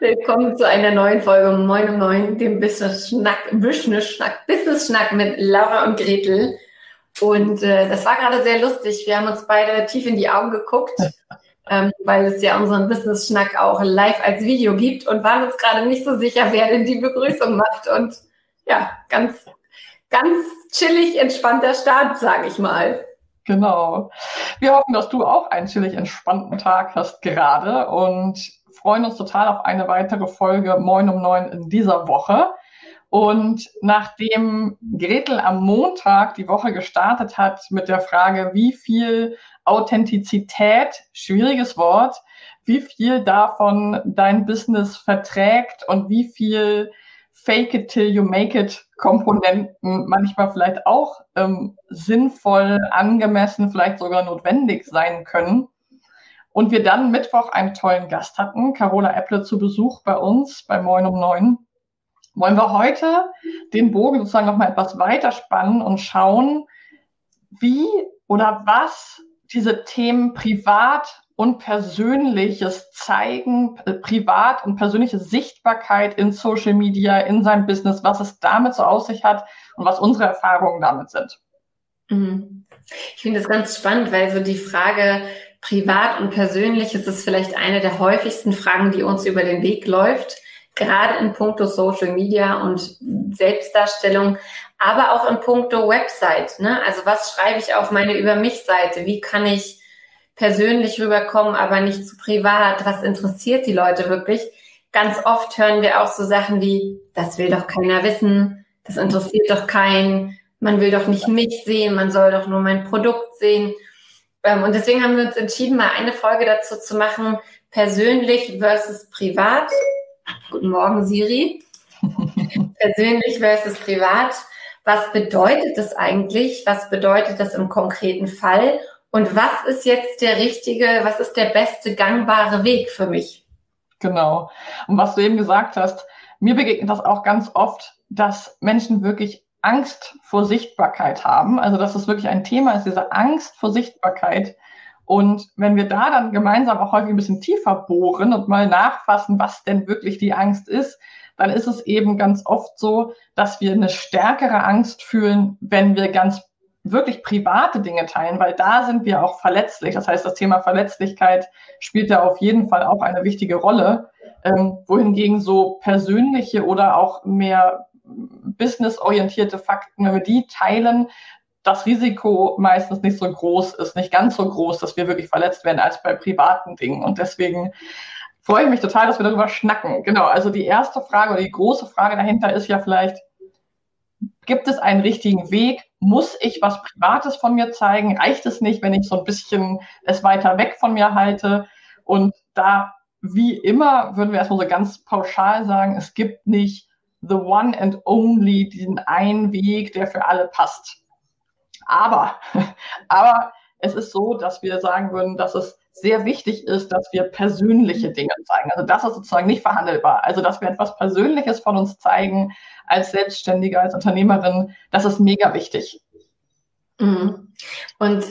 Willkommen zu einer neuen Folge Moin um Neun, dem Business Schnack, Business Schnack, Business Schnack mit Laura und Gretel. Und äh, das war gerade sehr lustig. Wir haben uns beide tief in die Augen geguckt ähm, weil es ja unseren Business-Schnack auch live als Video gibt und waren uns gerade nicht so sicher, wer denn die Begrüßung macht. Und ja, ganz, ganz chillig, entspannter Start, sage ich mal. Genau. Wir hoffen, dass du auch einen chillig entspannten Tag hast gerade und freuen uns total auf eine weitere Folge Moin um Neun in dieser Woche. Und nachdem Gretel am Montag die Woche gestartet hat mit der Frage, wie viel Authentizität, schwieriges Wort, wie viel davon dein Business verträgt und wie viel Fake it till you make it Komponenten manchmal vielleicht auch ähm, sinnvoll, angemessen, vielleicht sogar notwendig sein können. Und wir dann Mittwoch einen tollen Gast hatten, Carola Epple zu Besuch bei uns bei Moin um Neun wollen wir heute den Bogen sozusagen nochmal etwas weiter spannen und schauen, wie oder was diese Themen privat und persönliches zeigen, äh, privat und persönliche Sichtbarkeit in Social Media, in seinem Business, was es damit so aus sich hat und was unsere Erfahrungen damit sind. Mhm. Ich finde das ganz spannend, weil so die Frage privat und persönlich ist es vielleicht eine der häufigsten Fragen, die uns über den Weg läuft gerade in puncto Social Media und Selbstdarstellung, aber auch in puncto Website. Ne? Also was schreibe ich auf meine Über mich-Seite? Wie kann ich persönlich rüberkommen, aber nicht zu privat? Was interessiert die Leute wirklich? Ganz oft hören wir auch so Sachen wie, das will doch keiner wissen, das interessiert doch keinen, man will doch nicht mich sehen, man soll doch nur mein Produkt sehen. Ähm, und deswegen haben wir uns entschieden, mal eine Folge dazu zu machen, persönlich versus privat. Guten Morgen, Siri. Persönlich versus privat. Was bedeutet das eigentlich? Was bedeutet das im konkreten Fall? Und was ist jetzt der richtige, was ist der beste gangbare Weg für mich? Genau. Und was du eben gesagt hast, mir begegnet das auch ganz oft, dass Menschen wirklich Angst vor Sichtbarkeit haben. Also, dass es wirklich ein Thema ist, diese Angst vor Sichtbarkeit, und wenn wir da dann gemeinsam auch häufig ein bisschen tiefer bohren und mal nachfassen, was denn wirklich die Angst ist, dann ist es eben ganz oft so, dass wir eine stärkere Angst fühlen, wenn wir ganz wirklich private Dinge teilen, weil da sind wir auch verletzlich. Das heißt, das Thema Verletzlichkeit spielt da auf jeden Fall auch eine wichtige Rolle. Ähm, wohingegen so persönliche oder auch mehr businessorientierte Fakten, wenn wir die teilen, das Risiko meistens nicht so groß ist, nicht ganz so groß, dass wir wirklich verletzt werden als bei privaten Dingen. Und deswegen freue ich mich total, dass wir darüber schnacken. Genau, also die erste Frage oder die große Frage dahinter ist ja vielleicht, gibt es einen richtigen Weg? Muss ich was Privates von mir zeigen? Reicht es nicht, wenn ich so ein bisschen es weiter weg von mir halte? Und da, wie immer, würden wir erstmal so ganz pauschal sagen, es gibt nicht the one and only, diesen einen Weg, der für alle passt. Aber, aber es ist so, dass wir sagen würden, dass es sehr wichtig ist, dass wir persönliche Dinge zeigen. Also das ist sozusagen nicht verhandelbar. Also dass wir etwas Persönliches von uns zeigen als Selbstständige, als Unternehmerin, das ist mega wichtig. Mhm. Und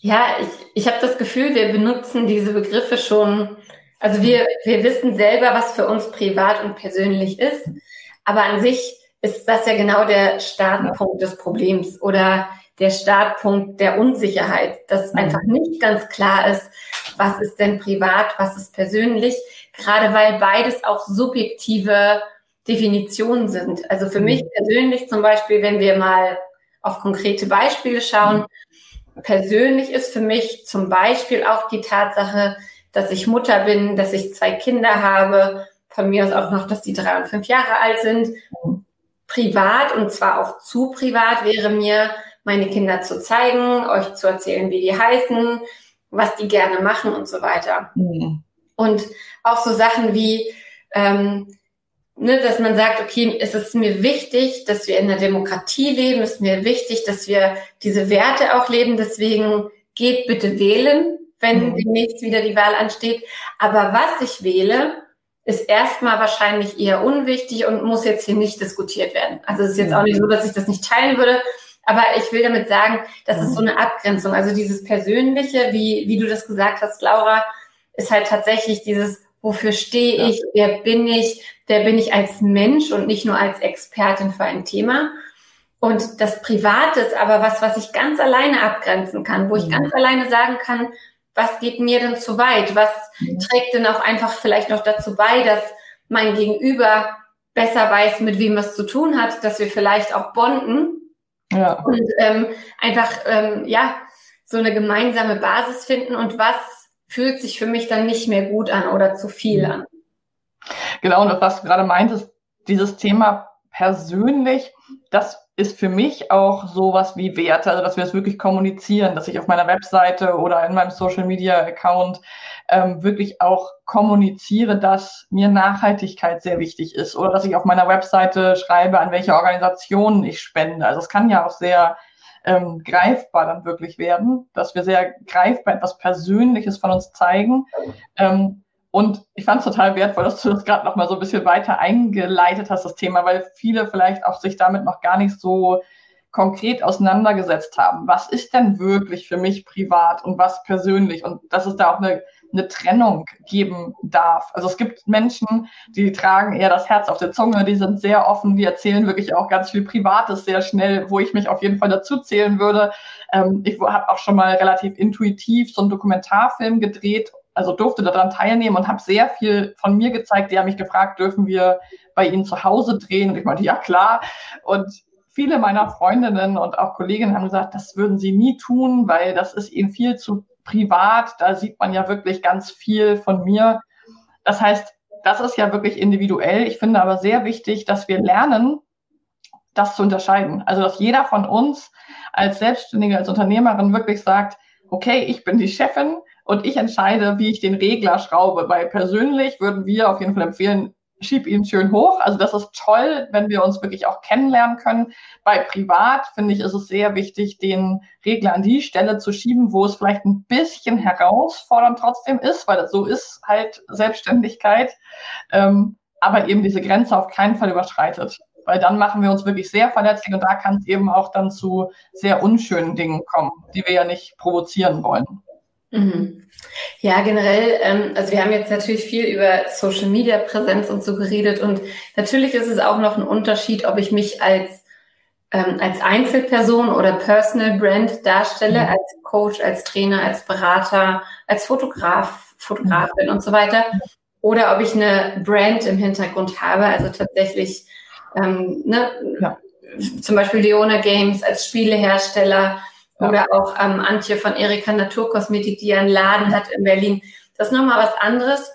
ja, ich, ich habe das Gefühl, wir benutzen diese Begriffe schon, also wir, wir wissen selber, was für uns privat und persönlich ist, aber an sich ist das ja genau der Startpunkt des Problems oder der Startpunkt der Unsicherheit, dass mhm. einfach nicht ganz klar ist, was ist denn privat, was ist persönlich, gerade weil beides auch subjektive Definitionen sind. Also für mich persönlich zum Beispiel, wenn wir mal auf konkrete Beispiele schauen, persönlich ist für mich zum Beispiel auch die Tatsache, dass ich Mutter bin, dass ich zwei Kinder habe, von mir aus auch noch, dass die drei und fünf Jahre alt sind. Privat und zwar auch zu privat wäre mir, meine Kinder zu zeigen, euch zu erzählen, wie die heißen, was die gerne machen und so weiter. Mhm. Und auch so Sachen wie, ähm, ne, dass man sagt, okay, es ist mir wichtig, dass wir in der Demokratie leben, es ist mir wichtig, dass wir diese Werte auch leben. Deswegen geht bitte wählen, wenn mhm. demnächst wieder die Wahl ansteht. Aber was ich wähle, ist erstmal wahrscheinlich eher unwichtig und muss jetzt hier nicht diskutiert werden. Also es ist jetzt auch nicht so, dass ich das nicht teilen würde, aber ich will damit sagen, das ist so eine Abgrenzung. Also dieses Persönliche, wie, wie du das gesagt hast, Laura, ist halt tatsächlich dieses, wofür stehe ich, wer bin ich, wer bin ich als Mensch und nicht nur als Expertin für ein Thema. Und das Private ist aber was, was ich ganz alleine abgrenzen kann, wo ich mhm. ganz alleine sagen kann, was geht mir denn zu weit? Was mhm. trägt denn auch einfach vielleicht noch dazu bei, dass mein Gegenüber besser weiß, mit wem es zu tun hat, dass wir vielleicht auch bonden ja. und ähm, einfach ähm, ja so eine gemeinsame Basis finden und was fühlt sich für mich dann nicht mehr gut an oder zu viel mhm. an. Genau, und was du gerade meintest, dieses Thema persönlich, das ist für mich auch sowas wie Werte, also dass wir es wirklich kommunizieren, dass ich auf meiner Webseite oder in meinem Social Media Account ähm, wirklich auch kommuniziere, dass mir Nachhaltigkeit sehr wichtig ist oder dass ich auf meiner Webseite schreibe, an welche Organisationen ich spende. Also es kann ja auch sehr ähm, greifbar dann wirklich werden, dass wir sehr greifbar etwas Persönliches von uns zeigen. Ähm, und ich fand es total wertvoll, dass du das gerade noch mal so ein bisschen weiter eingeleitet hast, das Thema, weil viele vielleicht auch sich damit noch gar nicht so konkret auseinandergesetzt haben. Was ist denn wirklich für mich privat und was persönlich? Und dass es da auch eine, eine Trennung geben darf. Also es gibt Menschen, die tragen eher das Herz auf der Zunge, die sind sehr offen, die erzählen wirklich auch ganz viel Privates sehr schnell, wo ich mich auf jeden Fall dazu zählen würde. Ähm, ich habe auch schon mal relativ intuitiv so einen Dokumentarfilm gedreht also durfte daran teilnehmen und habe sehr viel von mir gezeigt. Die haben mich gefragt, dürfen wir bei Ihnen zu Hause drehen? Und ich meinte, ja klar. Und viele meiner Freundinnen und auch Kolleginnen haben gesagt, das würden sie nie tun, weil das ist ihnen viel zu privat. Da sieht man ja wirklich ganz viel von mir. Das heißt, das ist ja wirklich individuell. Ich finde aber sehr wichtig, dass wir lernen, das zu unterscheiden. Also, dass jeder von uns als Selbstständige, als Unternehmerin wirklich sagt, okay, ich bin die Chefin, und ich entscheide, wie ich den Regler schraube. Weil persönlich würden wir auf jeden Fall empfehlen, schieb ihn schön hoch. Also das ist toll, wenn wir uns wirklich auch kennenlernen können. Bei privat finde ich, ist es sehr wichtig, den Regler an die Stelle zu schieben, wo es vielleicht ein bisschen herausfordernd trotzdem ist, weil das so ist halt Selbstständigkeit. Ähm, aber eben diese Grenze auf keinen Fall überschreitet. Weil dann machen wir uns wirklich sehr verletzlich und da kann es eben auch dann zu sehr unschönen Dingen kommen, die wir ja nicht provozieren wollen. Mhm. Ja, generell, ähm, also wir haben jetzt natürlich viel über Social Media Präsenz und so geredet und natürlich ist es auch noch ein Unterschied, ob ich mich als ähm, als Einzelperson oder Personal Brand darstelle, mhm. als Coach, als Trainer, als Berater, als Fotograf, Fotografin mhm. und so weiter, oder ob ich eine Brand im Hintergrund habe, also tatsächlich ähm, ne, ja. zum Beispiel Leona Games als Spielehersteller oder auch ähm, Antje von Erika Naturkosmetik, die einen Laden hat in Berlin. Das ist nochmal was anderes.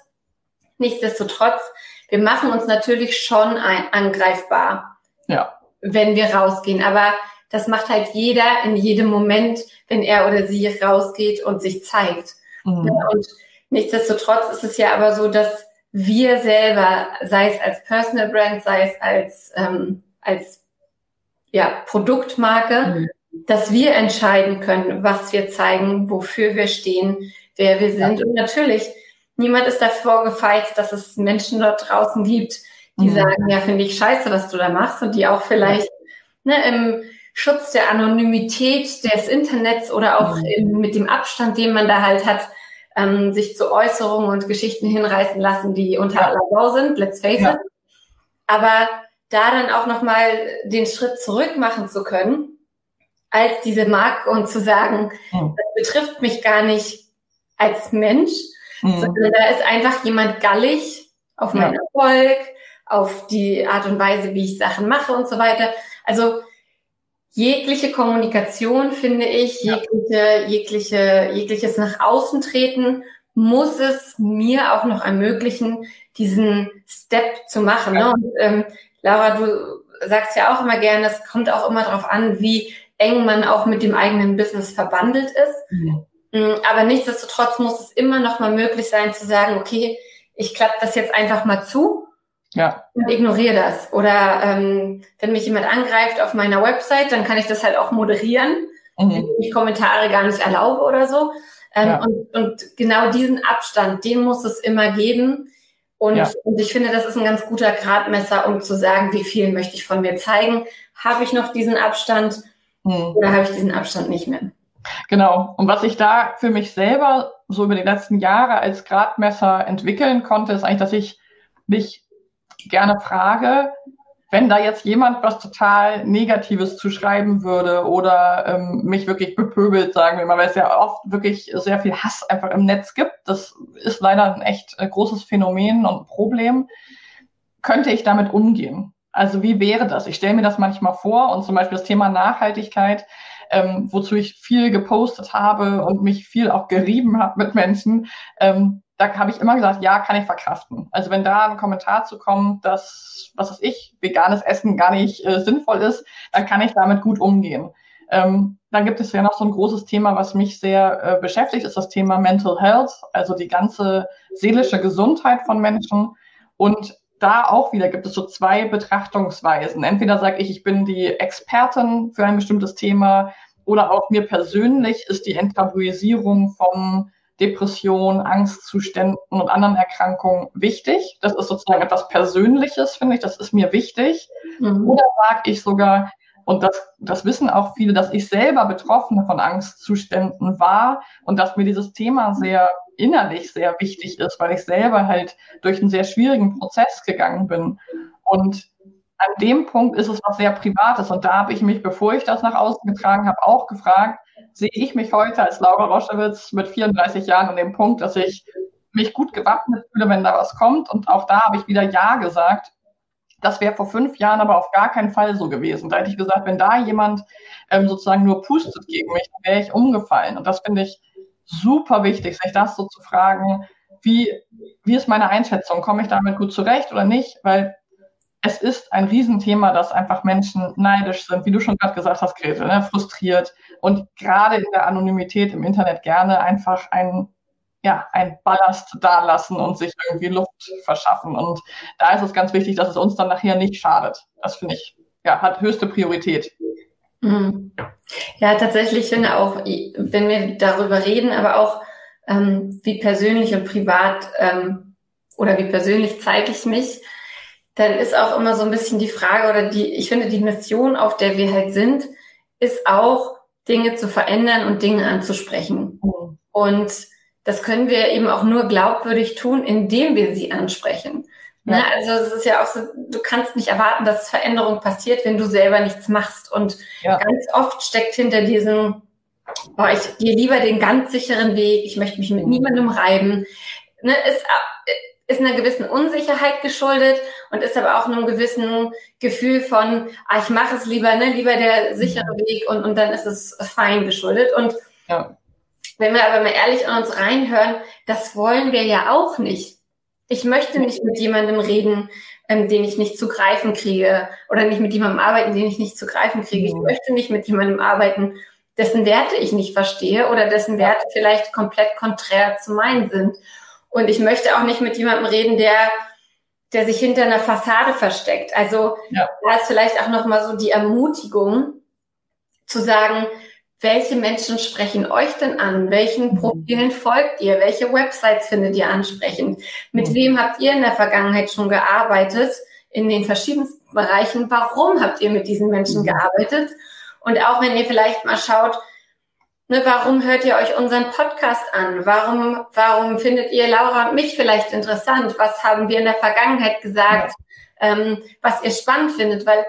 Nichtsdestotrotz, wir machen uns natürlich schon ein, angreifbar, ja. wenn wir rausgehen. Aber das macht halt jeder in jedem Moment, wenn er oder sie rausgeht und sich zeigt. Mhm. Und nichtsdestotrotz ist es ja aber so, dass wir selber, sei es als Personal Brand, sei es als, ähm, als ja, Produktmarke, mhm dass wir entscheiden können, was wir zeigen, wofür wir stehen, wer wir sind. Ja. Und natürlich, niemand ist davor gefeit, dass es Menschen dort draußen gibt, die mhm. sagen, ja, finde ich scheiße, was du da machst und die auch vielleicht ja. ne, im Schutz der Anonymität des Internets oder auch mhm. im, mit dem Abstand, den man da halt hat, ähm, sich zu Äußerungen und Geschichten hinreißen lassen, die unter aller Sau sind, let's face it. Aber da dann auch nochmal den Schritt zurück machen zu können als diese Marke und zu sagen, mhm. das betrifft mich gar nicht als Mensch, mhm. sondern da ist einfach jemand gallig auf meinen ja. Erfolg, auf die Art und Weise, wie ich Sachen mache und so weiter. Also jegliche Kommunikation, finde ich, jegliche, jegliche, jegliches nach außen treten, muss es mir auch noch ermöglichen, diesen Step zu machen. Ne? Und, ähm, Laura, du sagst ja auch immer gerne, es kommt auch immer darauf an, wie eng man auch mit dem eigenen Business verbandelt ist. Mhm. Mm, aber nichtsdestotrotz muss es immer noch mal möglich sein zu sagen, okay, ich klappe das jetzt einfach mal zu ja. und ignoriere das. Oder ähm, wenn mich jemand angreift auf meiner Website, dann kann ich das halt auch moderieren, mhm. wenn ich Kommentare gar nicht erlaube oder so. Ähm, ja. und, und genau diesen Abstand, den muss es immer geben. Und, ja. und ich finde, das ist ein ganz guter Gradmesser, um zu sagen, wie viel möchte ich von mir zeigen. Habe ich noch diesen Abstand mhm. oder habe ich diesen Abstand nicht mehr? Genau. Und was ich da für mich selber so über die letzten Jahre als Gradmesser entwickeln konnte, ist eigentlich, dass ich mich gerne frage, wenn da jetzt jemand was total Negatives zu schreiben würde oder ähm, mich wirklich bepöbelt, sagen wir mal, weil es ja oft wirklich sehr viel Hass einfach im Netz gibt. Das ist leider ein echt äh, großes Phänomen und Problem. Könnte ich damit umgehen? Also wie wäre das? Ich stelle mir das manchmal vor und zum Beispiel das Thema Nachhaltigkeit ähm, wozu ich viel gepostet habe und mich viel auch gerieben habe mit Menschen, ähm, da habe ich immer gesagt, ja, kann ich verkraften. Also wenn da ein Kommentar zu kommt, dass, was weiß ich, veganes Essen gar nicht äh, sinnvoll ist, dann kann ich damit gut umgehen. Ähm, dann gibt es ja noch so ein großes Thema, was mich sehr äh, beschäftigt, ist das Thema Mental Health, also die ganze seelische Gesundheit von Menschen. Und da auch wieder gibt es so zwei Betrachtungsweisen. Entweder sage ich, ich bin die Expertin für ein bestimmtes Thema oder auch mir persönlich ist die Enttabuisierung von Depression, Angstzuständen und anderen Erkrankungen wichtig. Das ist sozusagen etwas Persönliches, finde ich. Das ist mir wichtig. Mhm. Oder sage ich sogar, und das, das wissen auch viele, dass ich selber Betroffene von Angstzuständen war und dass mir dieses Thema sehr innerlich sehr wichtig ist, weil ich selber halt durch einen sehr schwierigen Prozess gegangen bin. Und an dem Punkt ist es was sehr Privates. Und da habe ich mich, bevor ich das nach außen getragen habe, auch gefragt, sehe ich mich heute als Laura Roschewitz mit 34 Jahren an dem Punkt, dass ich mich gut gewappnet fühle, wenn da was kommt. Und auch da habe ich wieder Ja gesagt. Das wäre vor fünf Jahren aber auf gar keinen Fall so gewesen. Da hätte ich gesagt, wenn da jemand ähm, sozusagen nur pustet gegen mich, wäre ich umgefallen. Und das finde ich super wichtig, sich das so zu fragen, wie, wie ist meine Einschätzung? Komme ich damit gut zurecht oder nicht? Weil es ist ein Riesenthema, dass einfach Menschen neidisch sind, wie du schon gerade gesagt hast, Grete, ne? frustriert und gerade in der Anonymität im Internet gerne einfach ein, ja, ein Ballast dalassen und sich irgendwie Luft verschaffen. Und da ist es ganz wichtig, dass es uns dann nachher nicht schadet. Das finde ich, ja, hat höchste Priorität. Mhm. Ja, tatsächlich finde auch, wenn wir darüber reden, aber auch ähm, wie persönlich und privat ähm, oder wie persönlich zeige ich mich, dann ist auch immer so ein bisschen die Frage oder die, ich finde, die Mission, auf der wir halt sind, ist auch, Dinge zu verändern und Dinge anzusprechen. Mhm. Und das können wir eben auch nur glaubwürdig tun, indem wir sie ansprechen. Ne? Ja. Also es ist ja auch so, du kannst nicht erwarten, dass Veränderung passiert, wenn du selber nichts machst. Und ja. ganz oft steckt hinter diesem, oh, ich gehe lieber den ganz sicheren Weg, ich möchte mich mit mhm. niemandem reiben. Ne, ist, ist einer gewissen Unsicherheit geschuldet und ist aber auch einem gewissen Gefühl von, ah, ich mache es lieber, ne, lieber der sichere mhm. Weg und, und dann ist es fein geschuldet. Und ja. wenn wir aber mal ehrlich an uns reinhören, das wollen wir ja auch nicht. Ich möchte nicht mit jemandem reden, ähm, den ich nicht zu greifen kriege oder nicht mit jemandem arbeiten, den ich nicht zu greifen kriege. Ich mhm. möchte nicht mit jemandem arbeiten, dessen Werte ich nicht verstehe oder dessen Werte vielleicht komplett konträr zu meinen sind. Und ich möchte auch nicht mit jemandem reden, der, der sich hinter einer Fassade versteckt. Also ja. da ist vielleicht auch nochmal so die Ermutigung zu sagen, welche Menschen sprechen euch denn an? Welchen. Profilen folgt ihr? Welche Websites findet ihr ansprechend? Mit mhm. wem habt ihr in der Vergangenheit schon gearbeitet? In den verschiedensten Bereichen. Warum habt ihr mit diesen Menschen mhm. gearbeitet? Und auch wenn ihr vielleicht mal schaut, Ne, warum hört ihr euch unseren Podcast an? Warum, warum findet ihr Laura und mich vielleicht interessant? Was haben wir in der Vergangenheit gesagt, ähm, was ihr spannend findet? Weil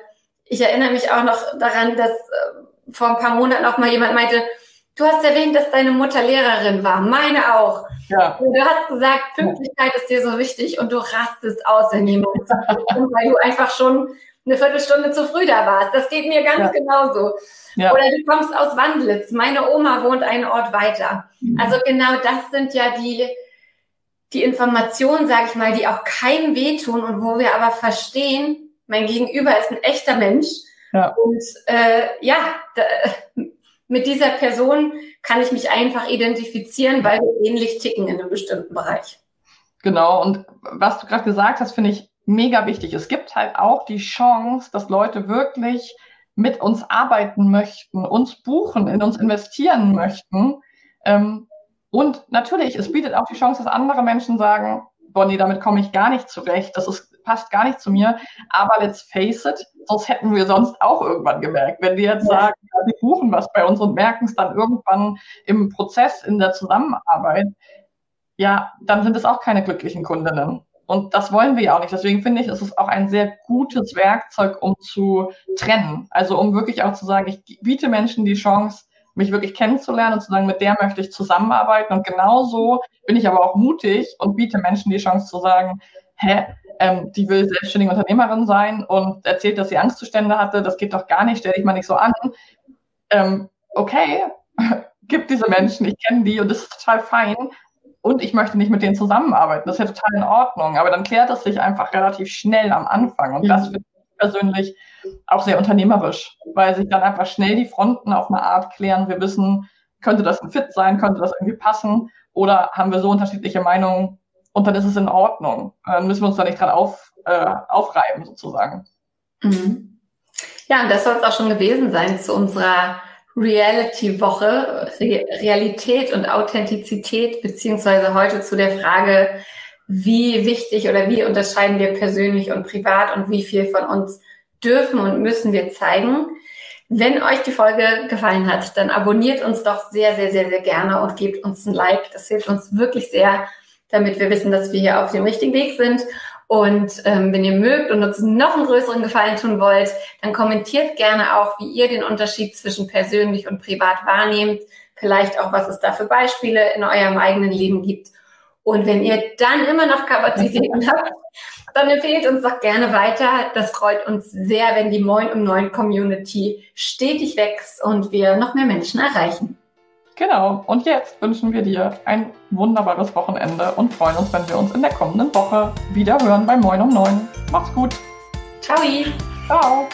ich erinnere mich auch noch daran, dass äh, vor ein paar Monaten auch mal jemand meinte, Du hast erwähnt, dass deine Mutter Lehrerin war, meine auch. Ja. Und du hast gesagt, Pünktlichkeit ist dir so wichtig und du rastest aus, wenn jemand weil du einfach schon eine Viertelstunde zu früh da warst. Das geht mir ganz ja. genauso. Ja. Oder du kommst aus Wandlitz. Meine Oma wohnt einen Ort weiter. Mhm. Also genau das sind ja die, die Informationen, sage ich mal, die auch keinem wehtun und wo wir aber verstehen, mein Gegenüber ist ein echter Mensch. Ja. Und äh, ja, da, mit dieser Person kann ich mich einfach identifizieren, weil wir ähnlich ticken in einem bestimmten Bereich. Genau, und was du gerade gesagt hast, finde ich mega wichtig. Es gibt halt auch die Chance, dass Leute wirklich mit uns arbeiten möchten, uns buchen, in uns investieren möchten. Ähm, und natürlich, es bietet auch die Chance, dass andere Menschen sagen, Bonnie, damit komme ich gar nicht zurecht, das ist, passt gar nicht zu mir. Aber let's face it, sonst hätten wir sonst auch irgendwann gemerkt. Wenn wir jetzt sagen, ja, wir buchen was bei uns und merken es dann irgendwann im Prozess, in der Zusammenarbeit, ja, dann sind es auch keine glücklichen Kundinnen. Und das wollen wir ja auch nicht. Deswegen finde ich, ist es auch ein sehr gutes Werkzeug, um zu trennen. Also um wirklich auch zu sagen, ich biete Menschen die Chance, mich wirklich kennenzulernen und zu sagen, mit der möchte ich zusammenarbeiten. Und genauso bin ich aber auch mutig und biete Menschen die Chance zu sagen, hä, ähm, die will selbstständige Unternehmerin sein und erzählt, dass sie Angstzustände hatte. Das geht doch gar nicht, stell dich mal nicht so an. Ähm, okay, gibt diese Menschen, ich kenne die und das ist total fein und ich möchte nicht mit denen zusammenarbeiten. Das ist ja total in Ordnung. Aber dann klärt es sich einfach relativ schnell am Anfang. Und das finde ich persönlich auch sehr unternehmerisch, weil sich dann einfach schnell die Fronten auf eine Art klären. Wir wissen, könnte das ein Fit sein, könnte das irgendwie passen oder haben wir so unterschiedliche Meinungen und dann ist es in Ordnung. Dann müssen wir uns da nicht dran auf, äh, aufreiben sozusagen. Mhm. Ja, und das soll es auch schon gewesen sein zu unserer Reality-Woche, Re Realität und Authentizität, beziehungsweise heute zu der Frage, wie wichtig oder wie unterscheiden wir persönlich und privat und wie viel von uns dürfen und müssen wir zeigen. Wenn euch die Folge gefallen hat, dann abonniert uns doch sehr, sehr, sehr, sehr gerne und gebt uns ein Like. Das hilft uns wirklich sehr, damit wir wissen, dass wir hier auf dem richtigen Weg sind. Und ähm, wenn ihr mögt und uns noch einen größeren Gefallen tun wollt, dann kommentiert gerne auch, wie ihr den Unterschied zwischen persönlich und privat wahrnehmt. Vielleicht auch, was es da für Beispiele in eurem eigenen Leben gibt. Und wenn ihr dann immer noch Kapazitäten habt, dann empfehlt uns doch gerne weiter. Das freut uns sehr, wenn die Moin um Neun Community stetig wächst und wir noch mehr Menschen erreichen. Genau. Und jetzt wünschen wir dir ein wunderbares Wochenende und freuen uns, wenn wir uns in der kommenden Woche wieder hören bei Moin um 9. Mach's gut. Ciao. Ciao.